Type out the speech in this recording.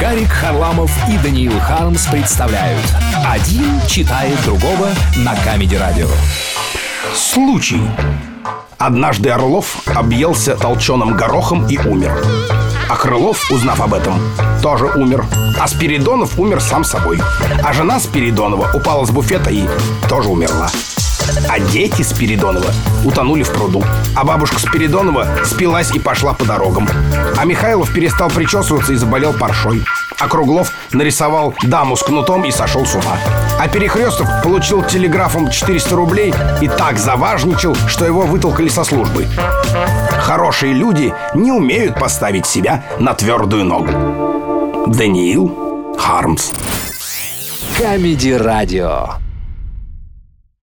Гарик Харламов и Даниил Хармс представляют. Один читает другого на Камеди Радио. Случай. Однажды Орлов объелся толченым горохом и умер. А Крылов, узнав об этом, тоже умер. А Спиридонов умер сам собой. А жена Спиридонова упала с буфета и тоже умерла а дети Спиридонова утонули в пруду. А бабушка Спиридонова спилась и пошла по дорогам. А Михайлов перестал причесываться и заболел паршой. А Круглов нарисовал даму с кнутом и сошел с ума. А Перехрестов получил телеграфом 400 рублей и так заважничал, что его вытолкали со службы. Хорошие люди не умеют поставить себя на твердую ногу. Даниил Хармс. Камеди Радио